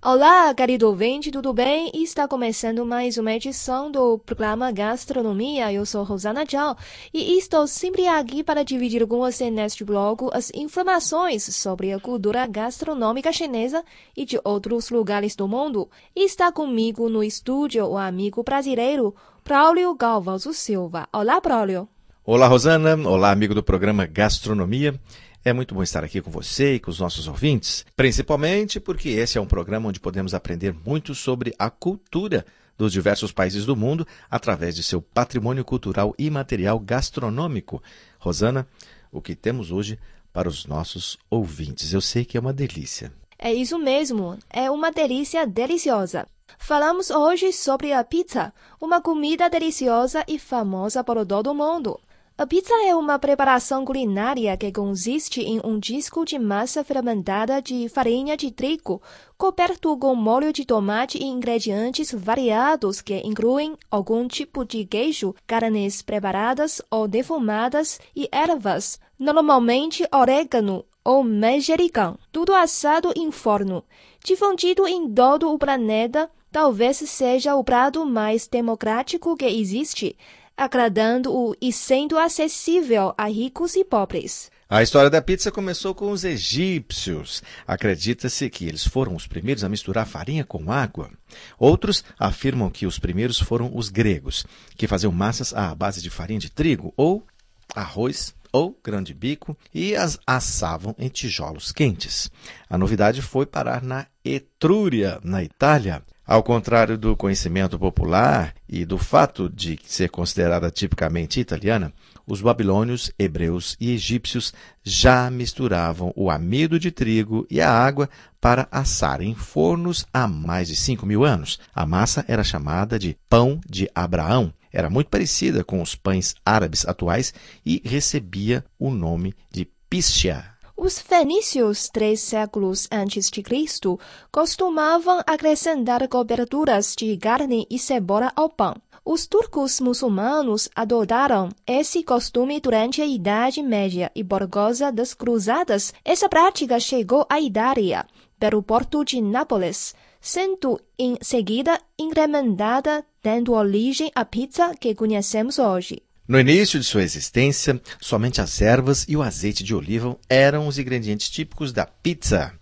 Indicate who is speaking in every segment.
Speaker 1: Olá, querido ouvinte, tudo bem? Está começando mais uma edição do programa Gastronomia. Eu sou Rosana Zhao e estou sempre aqui para dividir com você neste blog as informações sobre a cultura gastronômica chinesa e de outros lugares do mundo. Está comigo no estúdio o amigo brasileiro Braulio Galvoso Silva. Olá, Braulio.
Speaker 2: Olá, Rosana. Olá, amigo do programa Gastronomia. É muito bom estar aqui com você e com os nossos ouvintes, principalmente porque esse é um programa onde podemos aprender muito sobre a cultura dos diversos países do mundo através de seu patrimônio cultural e material gastronômico. Rosana, o que temos hoje para os nossos ouvintes? Eu sei que é uma delícia.
Speaker 1: É isso mesmo, é uma delícia deliciosa. Falamos hoje sobre a pizza, uma comida deliciosa e famosa por todo o mundo. A pizza é uma preparação culinária que consiste em um disco de massa fermentada de farinha de trigo, coberto com molho de tomate e ingredientes variados que incluem algum tipo de queijo, carnes preparadas ou defumadas e ervas, normalmente orégano ou manjericão, tudo assado em forno. Difundido em todo o planeta, talvez seja o prato mais democrático que existe agradando-o e sendo acessível a ricos e pobres.
Speaker 2: A história da pizza começou com os egípcios. Acredita-se que eles foram os primeiros a misturar farinha com água. Outros afirmam que os primeiros foram os gregos, que faziam massas à base de farinha de trigo ou arroz ou grande bico e as assavam em tijolos quentes. A novidade foi parar na Etrúria, na Itália. Ao contrário do conhecimento popular e do fato de ser considerada tipicamente italiana, os babilônios, hebreus e egípcios já misturavam o amido de trigo e a água para assar em fornos há mais de 5 mil anos. A massa era chamada de pão de Abraão. Era muito parecida com os pães árabes atuais e recebia o nome de piscia.
Speaker 1: Os fenícios, três séculos antes de Cristo, costumavam acrescentar coberturas de carne e cebola ao pão. Os turcos muçulmanos adotaram esse costume durante a Idade Média e por causa das cruzadas, essa prática chegou à Itália, pelo porto de Nápoles, sendo em seguida incrementada, dando origem à pizza que conhecemos hoje.
Speaker 2: No início de sua existência, somente as ervas e o azeite de oliva eram os ingredientes típicos da pizza.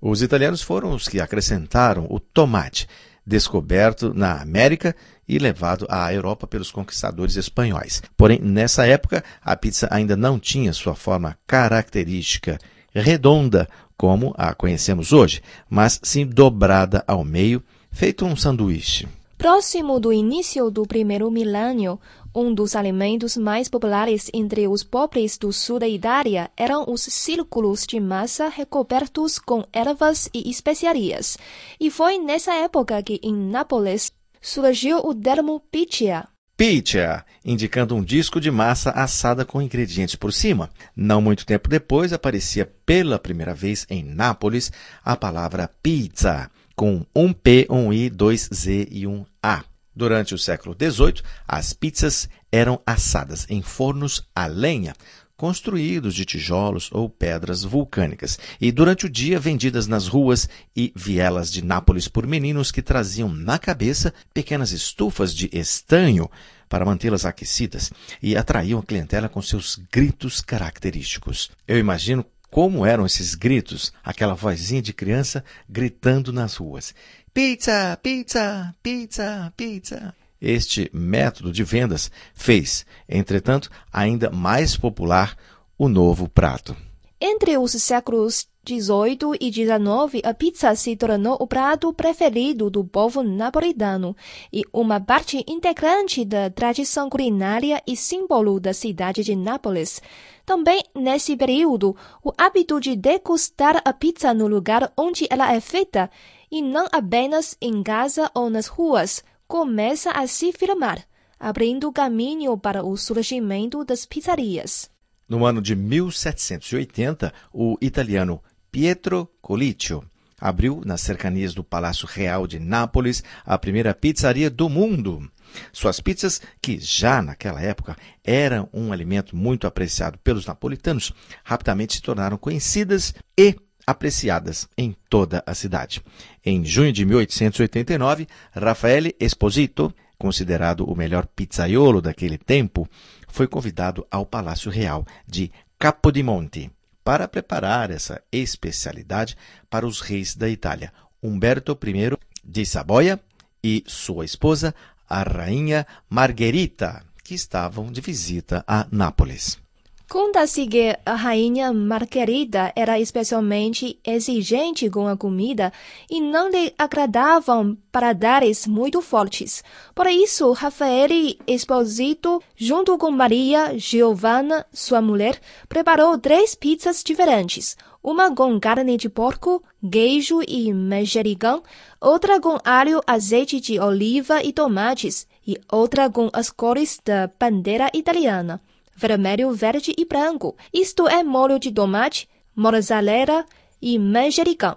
Speaker 2: Os italianos foram os que acrescentaram o tomate, descoberto na América e levado à Europa pelos conquistadores espanhóis. Porém, nessa época, a pizza ainda não tinha sua forma característica redonda, como a conhecemos hoje, mas sim dobrada ao meio, feito um sanduíche.
Speaker 1: Próximo do início do primeiro milênio, um dos alimentos mais populares entre os pobres do sul da Itália eram os círculos de massa recobertos com ervas e especiarias. E foi nessa época que em Nápoles surgiu o termo pizza.
Speaker 2: Pizza, indicando um disco de massa assada com ingredientes por cima. Não muito tempo depois aparecia pela primeira vez em Nápoles a palavra pizza com um P, um I, dois Z e um A. Durante o século XVIII, as pizzas eram assadas em fornos a lenha, construídos de tijolos ou pedras vulcânicas, e durante o dia vendidas nas ruas e vielas de Nápoles por meninos que traziam na cabeça pequenas estufas de estanho para mantê-las aquecidas e atraíam a clientela com seus gritos característicos. Eu imagino como eram esses gritos, aquela vozinha de criança gritando nas ruas: Pizza, pizza, pizza, pizza. Este método de vendas fez, entretanto, ainda mais popular o novo prato.
Speaker 1: Entre os séculos 18 e 19, a pizza se tornou o prato preferido do povo napolitano e uma parte integrante da tradição culinária e símbolo da cidade de Nápoles. Também nesse período, o hábito de degustar a pizza no lugar onde ela é feita, e não apenas em casa ou nas ruas, começa a se firmar, abrindo caminho para o surgimento das pizzarias.
Speaker 2: No ano de 1780, o italiano Pietro Colicchio abriu nas cercanias do Palácio Real de Nápoles a primeira pizzaria do mundo. Suas pizzas, que já naquela época eram um alimento muito apreciado pelos napolitanos, rapidamente se tornaram conhecidas e apreciadas em toda a cidade. Em junho de 1889, Raffaele Esposito, considerado o melhor pizzaiolo daquele tempo, foi convidado ao Palácio Real de Capodimonte para preparar essa especialidade para os reis da Itália, Humberto I de Saboia e sua esposa, a rainha Margherita, que estavam de visita a Nápoles.
Speaker 1: Conta-se que a rainha Margarida era especialmente exigente com a comida e não lhe agradavam paladares muito fortes. Por isso, Rafael Esposito, junto com Maria Giovanna, sua mulher, preparou três pizzas diferentes. Uma com carne de porco, queijo e manjericão, outra com alho, azeite de oliva e tomates, e outra com as cores da bandeira italiana vermelho, verde e branco. Isto é molho de tomate, mozzarella e manjericão.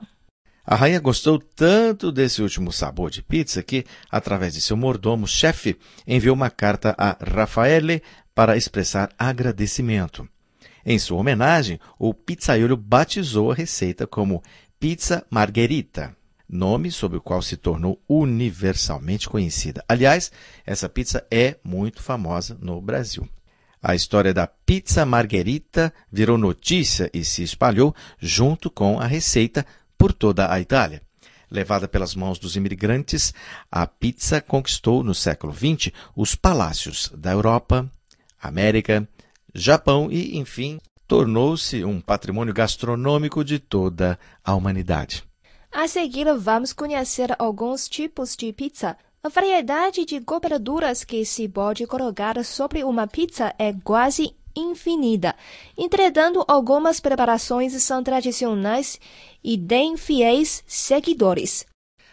Speaker 2: A rainha gostou tanto desse último sabor de pizza que, através de seu mordomo-chefe, enviou uma carta a Raffaele para expressar agradecimento. Em sua homenagem, o pizzaiolo batizou a receita como Pizza Margherita, nome sob o qual se tornou universalmente conhecida. Aliás, essa pizza é muito famosa no Brasil. A história da pizza margherita virou notícia e se espalhou junto com a receita por toda a Itália. Levada pelas mãos dos imigrantes, a pizza conquistou no século XX os palácios da Europa, América, Japão e, enfim, tornou-se um patrimônio gastronômico de toda a humanidade.
Speaker 1: A seguir, vamos conhecer alguns tipos de pizza a variedade de coberturas que se pode colocar sobre uma pizza é quase infinita. Entretanto, algumas preparações são tradicionais e têm fiéis seguidores.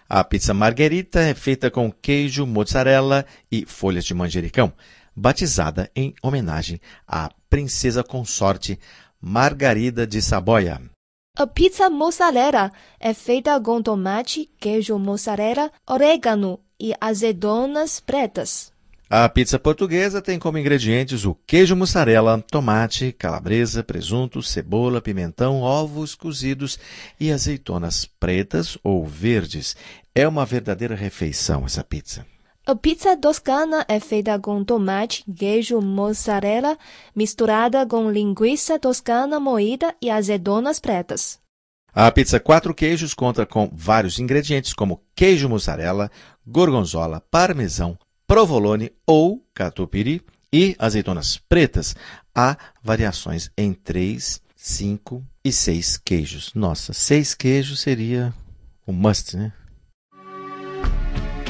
Speaker 2: A pizza margherita é feita com queijo, mozzarella e folhas de manjericão, batizada em homenagem à princesa consorte Margarida de Saboia.
Speaker 1: A pizza mozzarella é feita com tomate, queijo mozzarella, orégano e azedonas pretas.
Speaker 2: A pizza portuguesa tem como ingredientes o queijo mussarela, tomate, calabresa, presunto, cebola, pimentão, ovos cozidos e azeitonas pretas ou verdes. É uma verdadeira refeição essa pizza.
Speaker 1: A pizza toscana é feita com tomate, queijo mozzarella misturada com linguiça toscana moída e azedonas pretas.
Speaker 2: A pizza quatro queijos conta com vários ingredientes como queijo mussarela, gorgonzola, parmesão, provolone ou catupiry e azeitonas pretas. Há variações em 3, 5 e 6 queijos. Nossa, 6 queijos seria um must, né?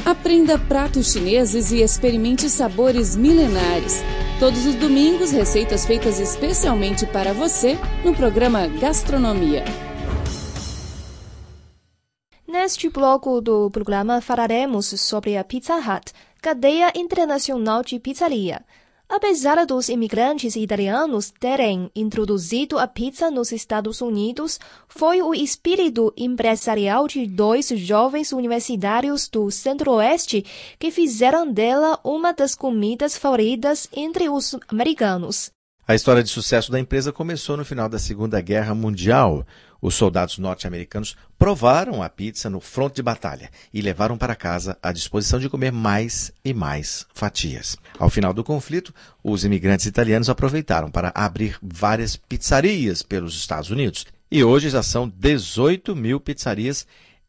Speaker 3: Aprenda pratos chineses e experimente sabores milenares. Todos os domingos, receitas feitas especialmente para você no programa Gastronomia.
Speaker 1: Neste bloco do programa falaremos sobre a Pizza Hut, cadeia internacional de pizzaria. Apesar dos imigrantes italianos terem introduzido a pizza nos Estados Unidos, foi o espírito empresarial de dois jovens universitários do Centro-Oeste que fizeram dela uma das comidas favoritas entre os americanos.
Speaker 2: A história de sucesso da empresa começou no final da Segunda Guerra Mundial. Os soldados norte-americanos provaram a pizza no fronte de batalha e levaram para casa a disposição de comer mais e mais fatias. Ao final do conflito, os imigrantes italianos aproveitaram para abrir várias pizzarias pelos Estados Unidos e hoje já são 18 mil pizzarias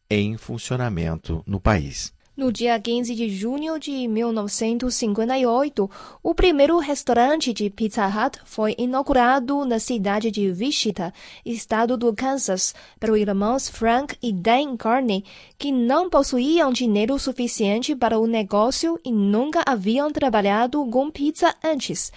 Speaker 2: em funcionamento no país.
Speaker 1: No dia 15 de junho de 1958, o primeiro restaurante de Pizza Hut foi inaugurado na cidade de Wichita, estado do Kansas, pelos irmãos Frank e Dan Carney, que não possuíam dinheiro suficiente para o negócio e nunca haviam trabalhado com pizza antes.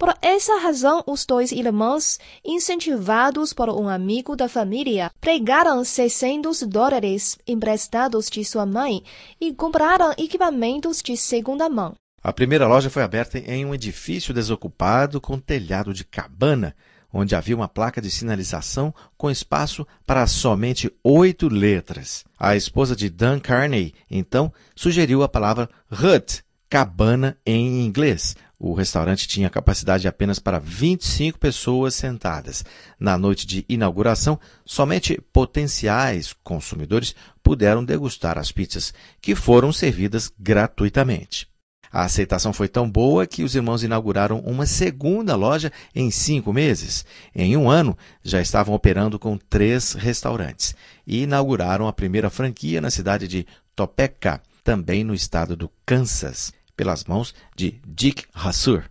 Speaker 1: Por essa razão, os dois irmãos, incentivados por um amigo da família, pregaram 600 dólares emprestados de sua mãe e compraram equipamentos de segunda mão.
Speaker 2: A primeira loja foi aberta em um edifício desocupado com telhado de cabana, onde havia uma placa de sinalização com espaço para somente oito letras. A esposa de Dan Carney, então, sugeriu a palavra hut, cabana em inglês. O restaurante tinha capacidade apenas para 25 pessoas sentadas. Na noite de inauguração, somente potenciais consumidores puderam degustar as pizzas, que foram servidas gratuitamente. A aceitação foi tão boa que os irmãos inauguraram uma segunda loja em cinco meses. Em um ano, já estavam operando com três restaurantes e inauguraram a primeira franquia na cidade de Topeka, também no estado do Kansas, pelas mãos de Dick Hassur.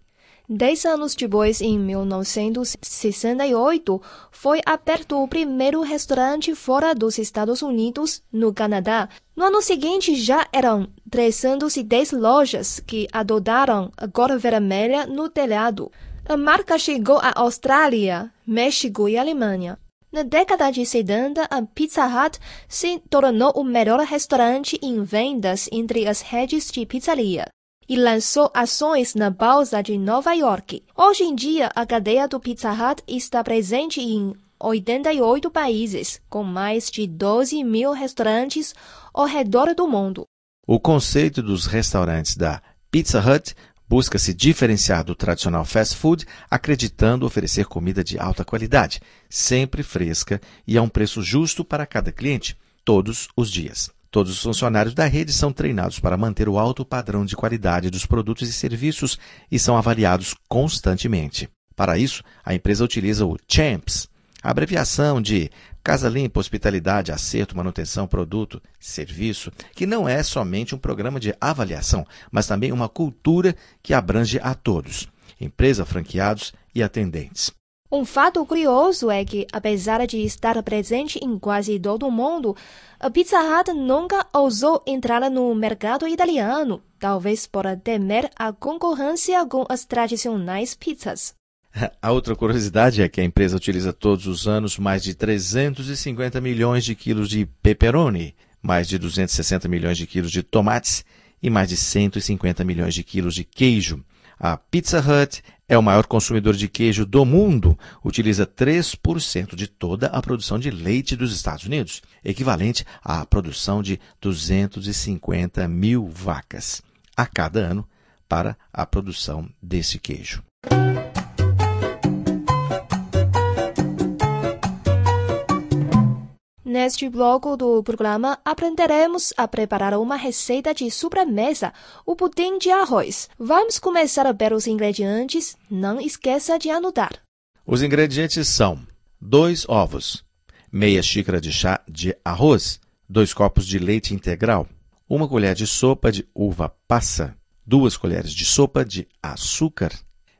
Speaker 1: Dez anos depois, em 1968, foi aberto o primeiro restaurante fora dos Estados Unidos, no Canadá. No ano seguinte, já eram 310 lojas que adotaram a cor vermelha no telhado. A marca chegou à Austrália, México e Alemanha. Na década de 70, a Pizza Hut se tornou o melhor restaurante em vendas entre as redes de pizzaria e lançou ações na Bolsa de Nova York. Hoje em dia, a cadeia do Pizza Hut está presente em 88 países, com mais de 12 mil restaurantes ao redor do mundo.
Speaker 2: O conceito dos restaurantes da Pizza Hut busca se diferenciar do tradicional fast food, acreditando oferecer comida de alta qualidade, sempre fresca e a um preço justo para cada cliente, todos os dias. Todos os funcionários da rede são treinados para manter o alto padrão de qualidade dos produtos e serviços e são avaliados constantemente. Para isso, a empresa utiliza o CHAMPS, abreviação de Casa Limpa, Hospitalidade, Acerto, Manutenção, Produto, Serviço, que não é somente um programa de avaliação, mas também uma cultura que abrange a todos, empresa, franqueados e atendentes.
Speaker 1: Um fato curioso é que, apesar de estar presente em quase todo o mundo, a Pizza Hut nunca ousou entrar no mercado italiano, talvez por temer a concorrência com as tradicionais pizzas.
Speaker 2: A outra curiosidade é que a empresa utiliza todos os anos mais de 350 milhões de quilos de pepperoni, mais de 260 milhões de quilos de tomates e mais de 150 milhões de quilos de queijo. A Pizza Hut é o maior consumidor de queijo do mundo, utiliza 3% de toda a produção de leite dos Estados Unidos, equivalente à produção de 250 mil vacas a cada ano para a produção desse queijo.
Speaker 1: Neste bloco do programa, aprenderemos a preparar uma receita de sobremesa, o pudim de arroz. Vamos começar a ver os ingredientes. Não esqueça de anotar.
Speaker 2: Os ingredientes são dois ovos, meia xícara de chá de arroz, dois copos de leite integral, uma colher de sopa de uva passa, duas colheres de sopa de açúcar,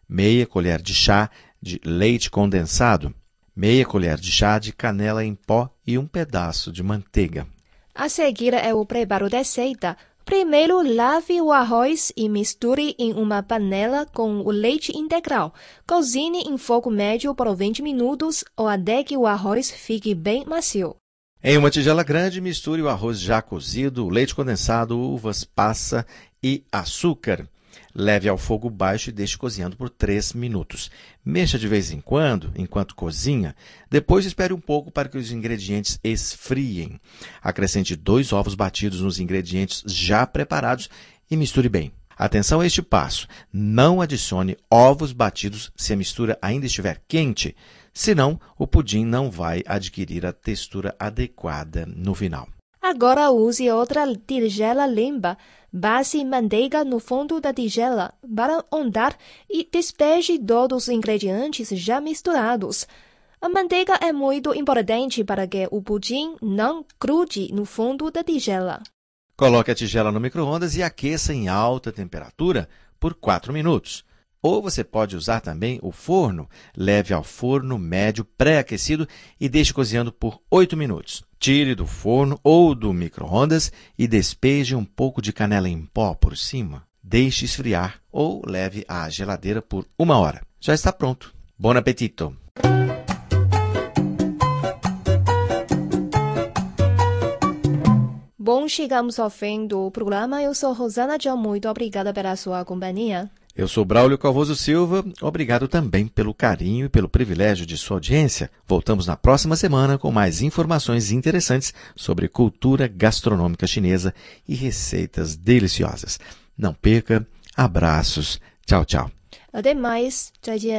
Speaker 2: meia colher de chá de leite condensado, meia colher de chá de canela em pó e um pedaço de manteiga.
Speaker 1: A seguir é o preparo da receita. Primeiro, lave o arroz e misture em uma panela com o leite integral. Cozinhe em fogo médio por 20 minutos ou até que o arroz fique bem macio.
Speaker 2: Em uma tigela grande, misture o arroz já cozido, o leite condensado, uvas passa e açúcar. Leve ao fogo baixo e deixe cozinhando por 3 minutos. Mexa de vez em quando, enquanto cozinha. Depois espere um pouco para que os ingredientes esfriem. Acrescente dois ovos batidos nos ingredientes já preparados e misture bem. Atenção a este passo: não adicione ovos batidos se a mistura ainda estiver quente, senão o pudim não vai adquirir a textura adequada no final.
Speaker 1: Agora use outra tigela limpa. Base manteiga no fundo da tigela para ondar e despeje todos os ingredientes já misturados. A manteiga é muito importante para que o pudim não grude no fundo da tigela.
Speaker 2: Coloque a tigela no micro-ondas e aqueça em alta temperatura por 4 minutos. Ou você pode usar também o forno. Leve ao forno médio pré-aquecido e deixe cozinhando por 8 minutos. Tire do forno ou do micro-ondas e despeje um pouco de canela em pó por cima. Deixe esfriar ou leve à geladeira por uma hora. Já está pronto. Bom apetito!
Speaker 1: Bom, chegamos ao fim do programa. Eu sou Rosana John. Muito obrigada pela sua companhia.
Speaker 2: Eu sou Braulio Calvoso Silva. Obrigado também pelo carinho e pelo privilégio de sua audiência. Voltamos na próxima semana com mais informações interessantes sobre cultura gastronômica chinesa e receitas deliciosas. Não perca. Abraços. Tchau, tchau.
Speaker 1: Até mais. 再见。